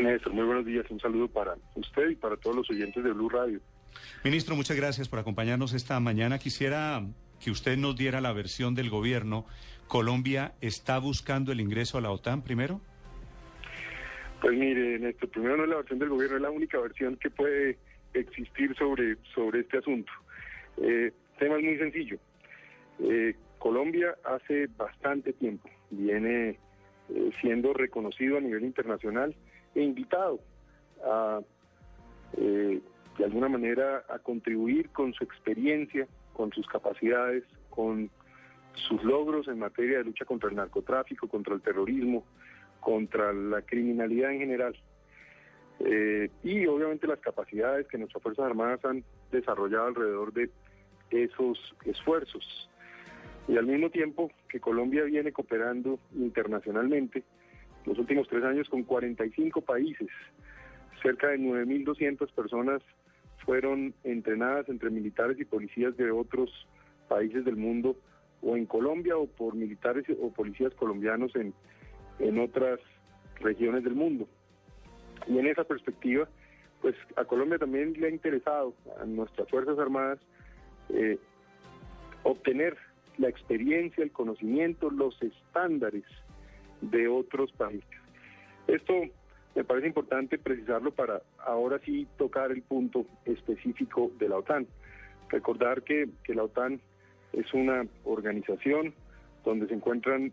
Néstor, muy buenos días. Un saludo para usted y para todos los oyentes de Blue Radio. Ministro, muchas gracias por acompañarnos esta mañana. Quisiera que usted nos diera la versión del gobierno. ¿Colombia está buscando el ingreso a la OTAN primero? Pues mire, Néstor, primero no es la versión del gobierno, es la única versión que puede existir sobre, sobre este asunto. Eh, tema es muy sencillo. Eh, Colombia hace bastante tiempo viene eh, siendo reconocido a nivel internacional e invitado a, eh, de alguna manera, a contribuir con su experiencia, con sus capacidades, con sus logros en materia de lucha contra el narcotráfico, contra el terrorismo, contra la criminalidad en general. Eh, y obviamente las capacidades que nuestras Fuerzas Armadas han desarrollado alrededor de esos esfuerzos. Y al mismo tiempo que Colombia viene cooperando internacionalmente, los últimos tres años con 45 países, cerca de 9.200 personas fueron entrenadas entre militares y policías de otros países del mundo, o en Colombia, o por militares o policías colombianos en, en otras regiones del mundo. Y en esa perspectiva, pues a Colombia también le ha interesado a nuestras Fuerzas Armadas eh, obtener la experiencia, el conocimiento, los estándares de otros países. Esto me parece importante precisarlo para ahora sí tocar el punto específico de la OTAN. Recordar que, que la OTAN es una organización donde se encuentran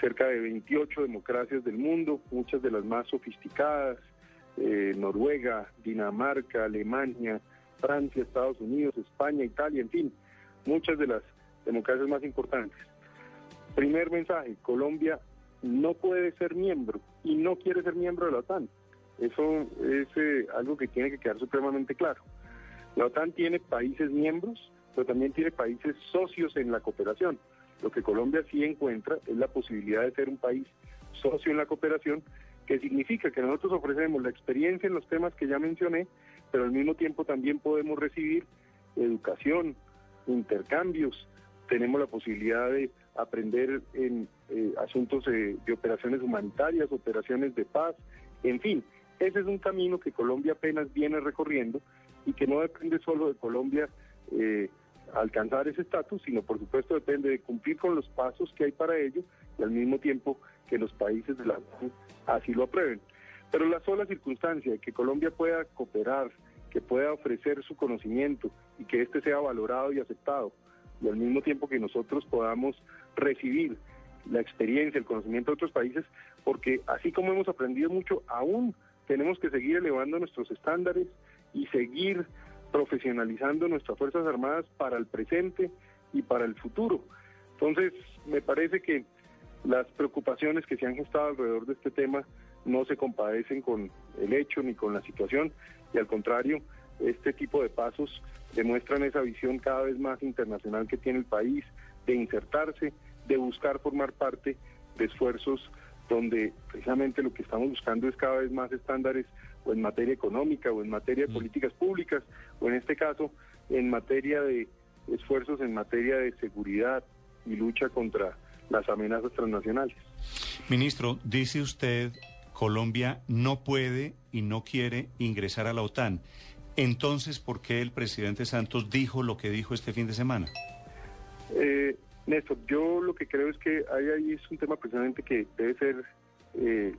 cerca de 28 democracias del mundo, muchas de las más sofisticadas, eh, Noruega, Dinamarca, Alemania, Francia, Estados Unidos, España, Italia, en fin, muchas de las democracias más importantes. Primer mensaje, Colombia no puede ser miembro y no quiere ser miembro de la OTAN. Eso es eh, algo que tiene que quedar supremamente claro. La OTAN tiene países miembros, pero también tiene países socios en la cooperación. Lo que Colombia sí encuentra es la posibilidad de ser un país socio en la cooperación, que significa que nosotros ofrecemos la experiencia en los temas que ya mencioné, pero al mismo tiempo también podemos recibir educación, intercambios, tenemos la posibilidad de aprender en eh, asuntos de operaciones humanitarias, operaciones de paz, en fin, ese es un camino que Colombia apenas viene recorriendo y que no depende solo de Colombia eh, alcanzar ese estatus, sino por supuesto depende de cumplir con los pasos que hay para ello y al mismo tiempo que los países de la ONU así lo aprueben. Pero la sola circunstancia de que Colombia pueda cooperar, que pueda ofrecer su conocimiento y que éste sea valorado y aceptado, y al mismo tiempo que nosotros podamos recibir la experiencia, el conocimiento de otros países, porque así como hemos aprendido mucho, aún tenemos que seguir elevando nuestros estándares y seguir profesionalizando nuestras Fuerzas Armadas para el presente y para el futuro. Entonces, me parece que las preocupaciones que se han gestado alrededor de este tema no se compadecen con el hecho ni con la situación y al contrario, este tipo de pasos demuestran esa visión cada vez más internacional que tiene el país de insertarse, de buscar formar parte de esfuerzos donde precisamente lo que estamos buscando es cada vez más estándares o en materia económica o en materia de mm. políticas públicas o en este caso en materia de esfuerzos en materia de seguridad y lucha contra las amenazas transnacionales. Ministro, dice usted, Colombia no puede y no quiere ingresar a la OTAN. Entonces, ¿por qué el presidente Santos dijo lo que dijo este fin de semana? Eh, Néstor, yo lo que creo es que hay ahí es un tema precisamente que debe ser, eh,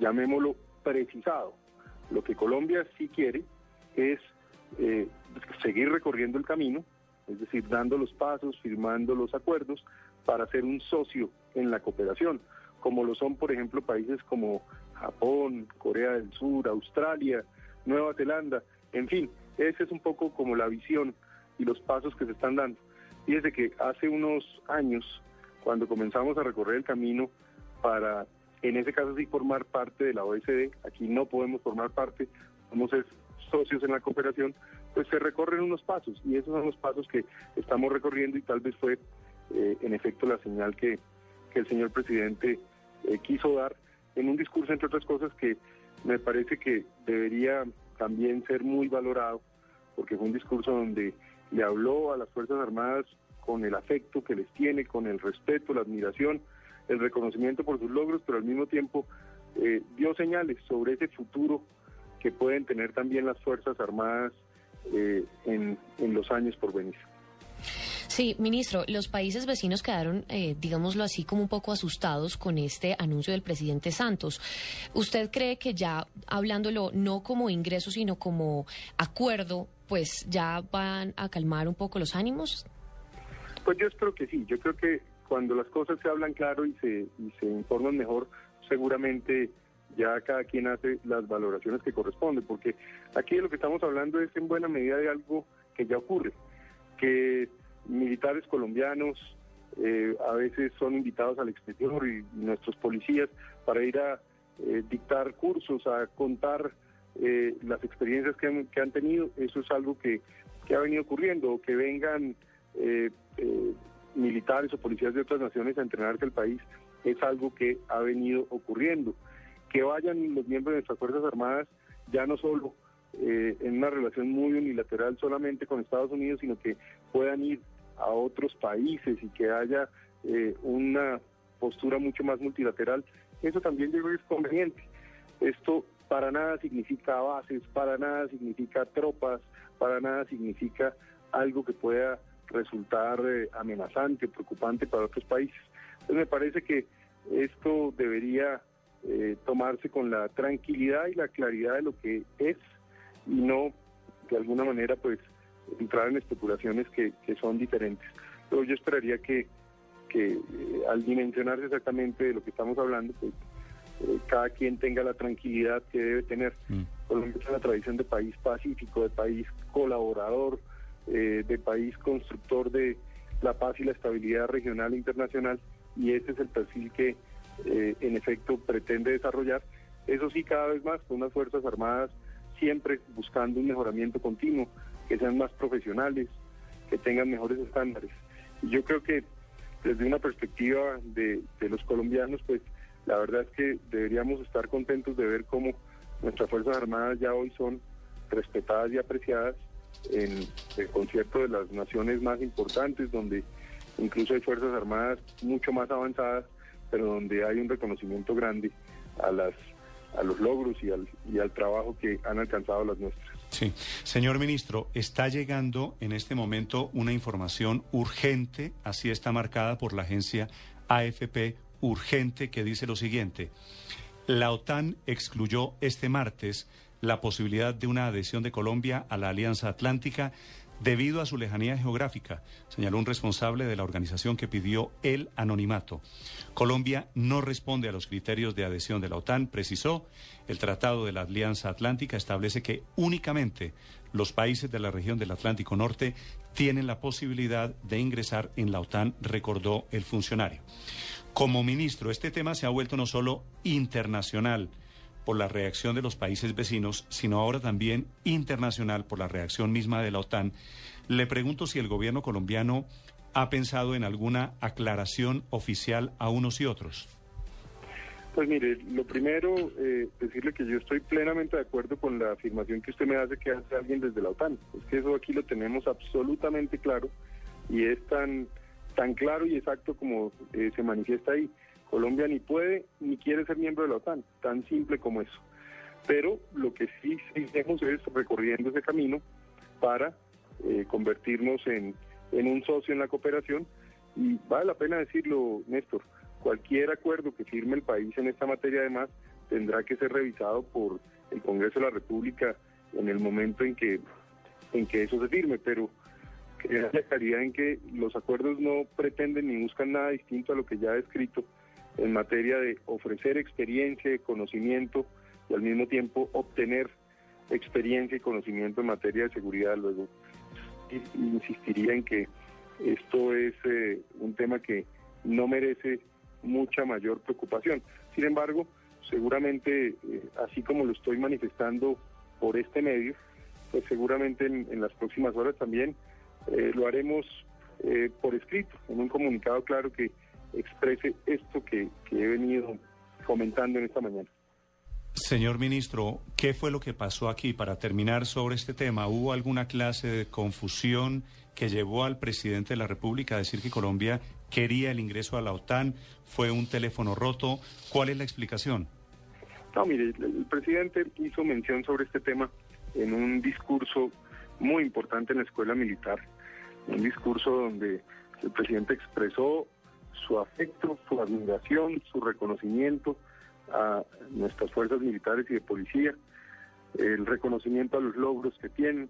llamémoslo, precisado. Lo que Colombia sí quiere es eh, seguir recorriendo el camino, es decir, dando los pasos, firmando los acuerdos para ser un socio en la cooperación, como lo son, por ejemplo, países como Japón, Corea del Sur, Australia, Nueva Zelanda, en fin, esa es un poco como la visión y los pasos que se están dando. Y desde que hace unos años, cuando comenzamos a recorrer el camino para en ese caso sí formar parte de la OSD, aquí no podemos formar parte, somos socios en la cooperación, pues se recorren unos pasos y esos son los pasos que estamos recorriendo y tal vez fue eh, en efecto la señal que, el señor presidente eh, quiso dar en un discurso, entre otras cosas, que me parece que debería también ser muy valorado, porque fue un discurso donde le habló a las Fuerzas Armadas con el afecto que les tiene, con el respeto, la admiración, el reconocimiento por sus logros, pero al mismo tiempo eh, dio señales sobre ese futuro que pueden tener también las Fuerzas Armadas eh, en, los años por venir. Sí, ministro, los países vecinos quedaron, eh, digámoslo así, como un poco asustados con este anuncio del presidente Santos. ¿Usted cree que ya, hablándolo no como ingreso, sino como acuerdo, pues ya van a calmar un poco los ánimos? Pues yo espero que sí. Yo creo que cuando las cosas se hablan claro y se, y se informan mejor, seguramente ya cada quien hace las valoraciones que corresponden, porque aquí lo que estamos hablando es en buena medida de algo que ya ocurre, que militares colombianos eh, a veces son invitados al exterior y nuestros policías para ir a eh, dictar cursos, a contar eh, las experiencias que han, que han, tenido, eso es algo que, que ha venido ocurriendo, que vengan militares o policías de otras naciones a entrenarse al país es algo que ha venido ocurriendo. Que vayan los miembros de nuestras Fuerzas Armadas ya no solo eh, en una relación muy unilateral solamente con Estados Unidos, sino que puedan ir a otros países y que haya eh, una postura mucho más multilateral, eso también yo creo que es conveniente. Esto para nada significa bases, para nada significa tropas, para nada significa algo que pueda resultar eh, amenazante, preocupante para otros países. Entonces me parece que esto debería eh, tomarse con la tranquilidad y la claridad de lo que es y no de alguna manera pues entrar en especulaciones que, son diferentes. Pero yo esperaría que, que eh, al dimensionarse exactamente de lo que estamos hablando, pues cada quien tenga la tranquilidad que debe tener. Mm. Colombia es una tradición de país pacífico, de país colaborador, eh, de país constructor de la paz y la estabilidad regional e internacional y ese es el perfil que eh, en efecto pretende desarrollar. Eso sí, cada vez más con unas Fuerzas Armadas siempre buscando un mejoramiento continuo, que sean más profesionales, que tengan mejores estándares. Y yo creo que desde una perspectiva de, los colombianos, pues la verdad es que deberíamos estar contentos de ver cómo nuestras Fuerzas Armadas ya hoy son respetadas y apreciadas en el concierto de las naciones más importantes, donde incluso hay Fuerzas Armadas mucho más avanzadas, pero donde hay un reconocimiento grande a las a los logros y al trabajo que han alcanzado las nuestras. Sí. Señor ministro, está llegando en este momento una información urgente, así está marcada por la agencia AFP, urgente, que dice lo siguiente. La OTAN excluyó este martes la posibilidad de una adhesión de Colombia a la Alianza Atlántica debido a su lejanía geográfica, señaló un responsable de la organización que pidió el anonimato. Colombia no responde a los criterios de adhesión de la OTAN, precisó. El Tratado de la Alianza Atlántica establece que únicamente los países de la región del Atlántico Norte tienen la posibilidad de ingresar en la OTAN, recordó el funcionario. Como ministro, este tema se ha vuelto no solo internacional, por la reacción de los países vecinos, sino ahora también internacional por la reacción misma de la OTAN. Le pregunto si el gobierno colombiano ha pensado en alguna aclaración oficial a unos y otros. Pues mire, lo primero, eh, decirle que yo estoy plenamente de acuerdo con la afirmación que usted me hace que hace alguien desde la OTAN. Es que eso aquí lo tenemos absolutamente claro y es tan, tan claro y exacto como eh, se manifiesta ahí. Colombia ni puede ni quiere ser miembro de la OTAN, tan simple como eso. Pero lo que sí seguimos es recorriendo ese camino para eh, convertirnos en, un socio en la cooperación y vale la pena decirlo, Néstor, cualquier acuerdo que firme el país en esta materia además tendrá que ser revisado por el Congreso de la República en el momento en que en que eso se firme, pero que haya claridad en que los acuerdos no pretenden ni buscan nada distinto a lo que ya he escrito en materia de ofrecer experiencia y conocimiento y al mismo tiempo obtener experiencia y conocimiento en materia de seguridad. Luego, insistiría en que esto es eh, un tema que no merece mucha mayor preocupación. Sin embargo, seguramente, eh, así como lo estoy manifestando por este medio, pues seguramente en, las próximas horas también eh, lo haremos por escrito, en un comunicado claro que exprese esto que, que he venido comentando en esta mañana. Señor ministro, ¿qué fue lo que pasó aquí? Para terminar sobre este tema, ¿hubo alguna clase de confusión que llevó al presidente de la República a decir que Colombia quería el ingreso a la OTAN? ¿Fue un teléfono roto? ¿Cuál es la explicación? No, mire, el presidente hizo mención sobre este tema en un discurso muy importante en la escuela militar, un discurso donde el presidente expresó su afecto, su admiración, su reconocimiento a nuestras fuerzas militares y de policía, el reconocimiento a los logros que tienen,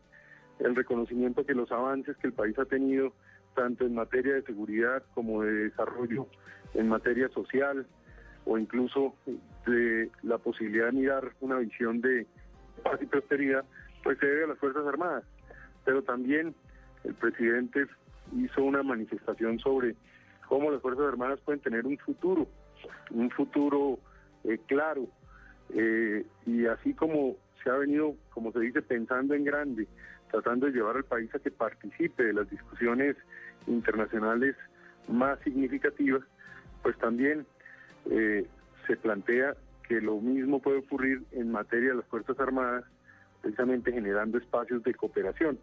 el reconocimiento que los avances que el país ha tenido, tanto en materia de seguridad como de desarrollo, en materia social, o incluso de la posibilidad de mirar una visión de paz y prosperidad, pues se debe a las Fuerzas Armadas. Pero también el presidente hizo una manifestación sobre cómo las Fuerzas Armadas pueden tener un futuro, un futuro eh, claro, eh, y así como se ha venido, como se dice, pensando en grande, tratando de llevar al país a que participe de las discusiones internacionales más significativas, pues también eh, se plantea que lo mismo puede ocurrir en materia de las Fuerzas Armadas, precisamente generando espacios de cooperación.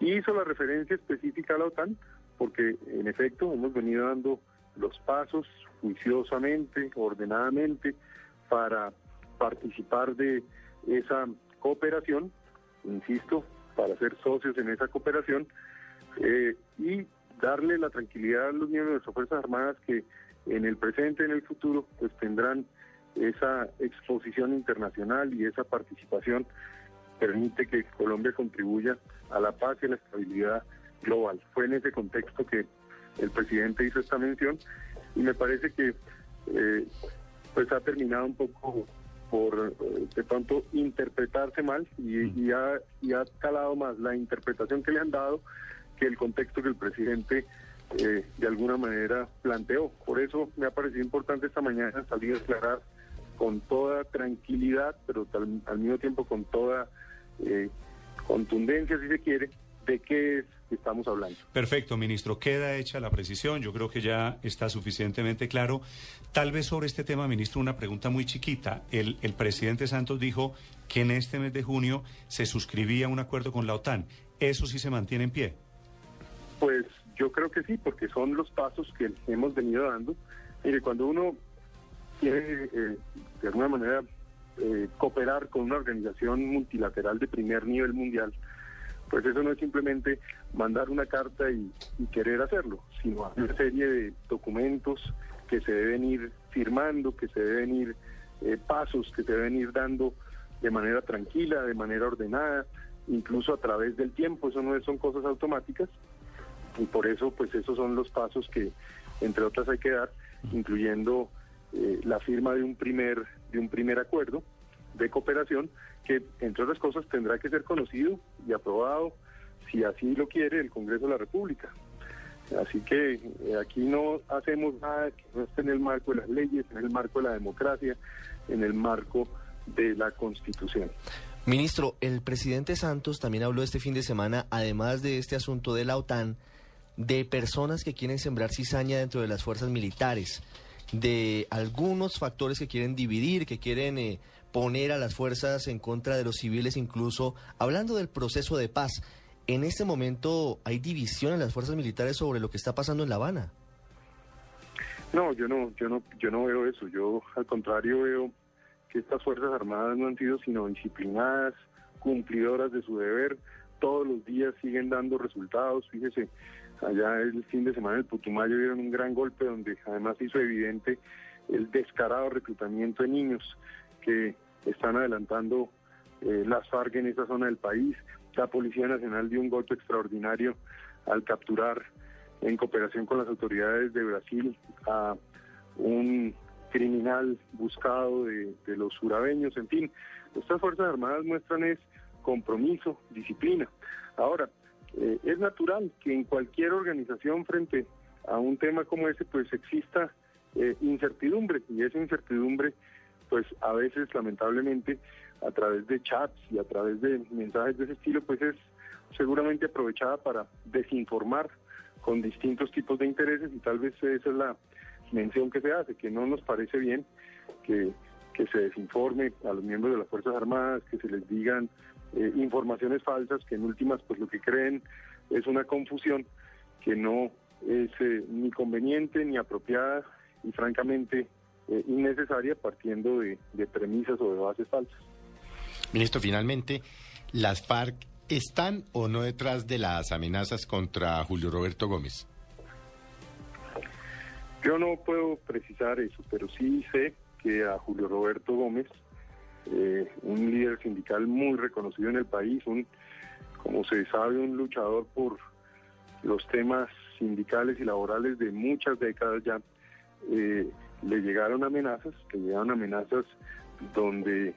Y hizo la referencia específica a la OTAN, porque en efecto hemos venido dando los pasos juiciosamente, ordenadamente, para participar de esa cooperación, insisto, para ser socios en esa cooperación eh, y darle la tranquilidad a los miembros de nuestras Fuerzas Armadas que en el presente y en el futuro pues tendrán esa exposición internacional y esa participación permite que Colombia contribuya a la paz y a la estabilidad global. Fue en ese contexto que el presidente hizo esta mención y me parece que eh, pues ha terminado un poco por eh, de pronto interpretarse mal y, mm. y, ha, y ha calado más la interpretación que le han dado que el contexto que el presidente eh, de alguna manera planteó. Por eso me ha parecido importante esta mañana salir a aclarar con toda tranquilidad, pero al, mismo tiempo con toda eh, contundencia, si se quiere, de qué es que estamos hablando. Perfecto, ministro. Queda hecha la precisión. Yo creo que ya está suficientemente claro. Tal vez sobre este tema, ministro, una pregunta muy chiquita. El, el presidente Santos dijo que en este mes de junio se suscribía un acuerdo con la OTAN. ¿Eso sí se mantiene en pie? Pues yo creo que sí, porque son los pasos que hemos venido dando. Mire, cuando uno quiere eh, de alguna manera eh, cooperar con una organización multilateral de primer nivel mundial, pues eso no es simplemente mandar una carta y, querer hacerlo, sino una serie de documentos que se deben ir firmando, que se deben ir eh, pasos que se deben ir dando de manera tranquila, de manera ordenada, incluso a través del tiempo, eso no son cosas automáticas, y por eso pues esos son los pasos que entre otras hay que dar, incluyendo eh, la firma de un primer de un primer acuerdo de cooperación que entre otras cosas tendrá que ser conocido y aprobado si así lo quiere el Congreso de la República. Así que eh, aquí no hacemos nada que no esté en el marco de las leyes, en el marco de la democracia, en el marco de la Constitución. Ministro, el presidente Santos también habló este fin de semana, además de este asunto de la OTAN, de personas que quieren sembrar cizaña dentro de las fuerzas militares, de algunos factores que quieren dividir, que quieren eh, poner a las fuerzas en contra de los civiles, incluso hablando del proceso de paz. En este momento hay división en las fuerzas militares sobre lo que está pasando en La Habana. No, yo no, yo no, yo no veo eso. Yo al contrario veo que estas fuerzas armadas no han sido sino disciplinadas, cumplidoras de su deber. Todos los días siguen dando resultados. Fíjese, Allá el fin de semana el Putumayo dieron un gran golpe donde además hizo evidente el descarado reclutamiento de niños que están adelantando eh, las FARC en esa zona del país. La Policía Nacional dio un golpe extraordinario al capturar en cooperación con las autoridades de Brasil a un criminal buscado de, los surabeños. En fin, estas Fuerzas Armadas muestran es compromiso, disciplina. Ahora, eh, es natural que en cualquier organización frente a un tema como ese pues exista eh, incertidumbre y esa incertidumbre lamentablemente a través de chats y a través de mensajes de ese estilo pues es seguramente aprovechada para desinformar con distintos tipos de intereses y tal vez esa es la mención que se hace, que no nos parece bien que, que se desinforme a los miembros de las Fuerzas Armadas, que se les digan eh, informaciones falsas, que en últimas pues lo que creen es una confusión que no es eh, ni conveniente ni apropiada y francamente eh, innecesaria partiendo de, de premisas o de bases falsas. Ministro, finalmente, ¿las FARC están o no detrás de las amenazas contra Julio Roberto Gómez? Yo no puedo precisar eso, pero sí sé que a Julio Roberto Gómez, eh, un líder sindical muy reconocido en el país, un, como se sabe, un luchador por los temas sindicales y laborales de muchas décadas ya, eh, le llegaron amenazas, le llegaron amenazas donde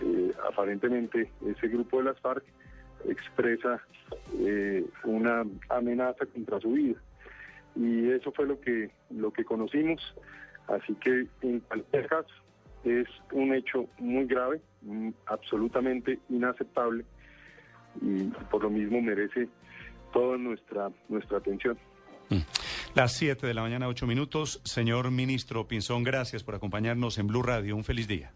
eh, aparentemente ese grupo de las FARC expresa eh, una amenaza contra su vida. Y eso fue lo que, lo que conocimos. Así que en cualquier caso es un hecho muy grave, mm, absolutamente inaceptable y por lo mismo merece toda nuestra, nuestra atención. Mm. Las 7 de la mañana, 8 minutos. Señor ministro Pinzón, gracias por acompañarnos en Blue Radio. Un feliz día.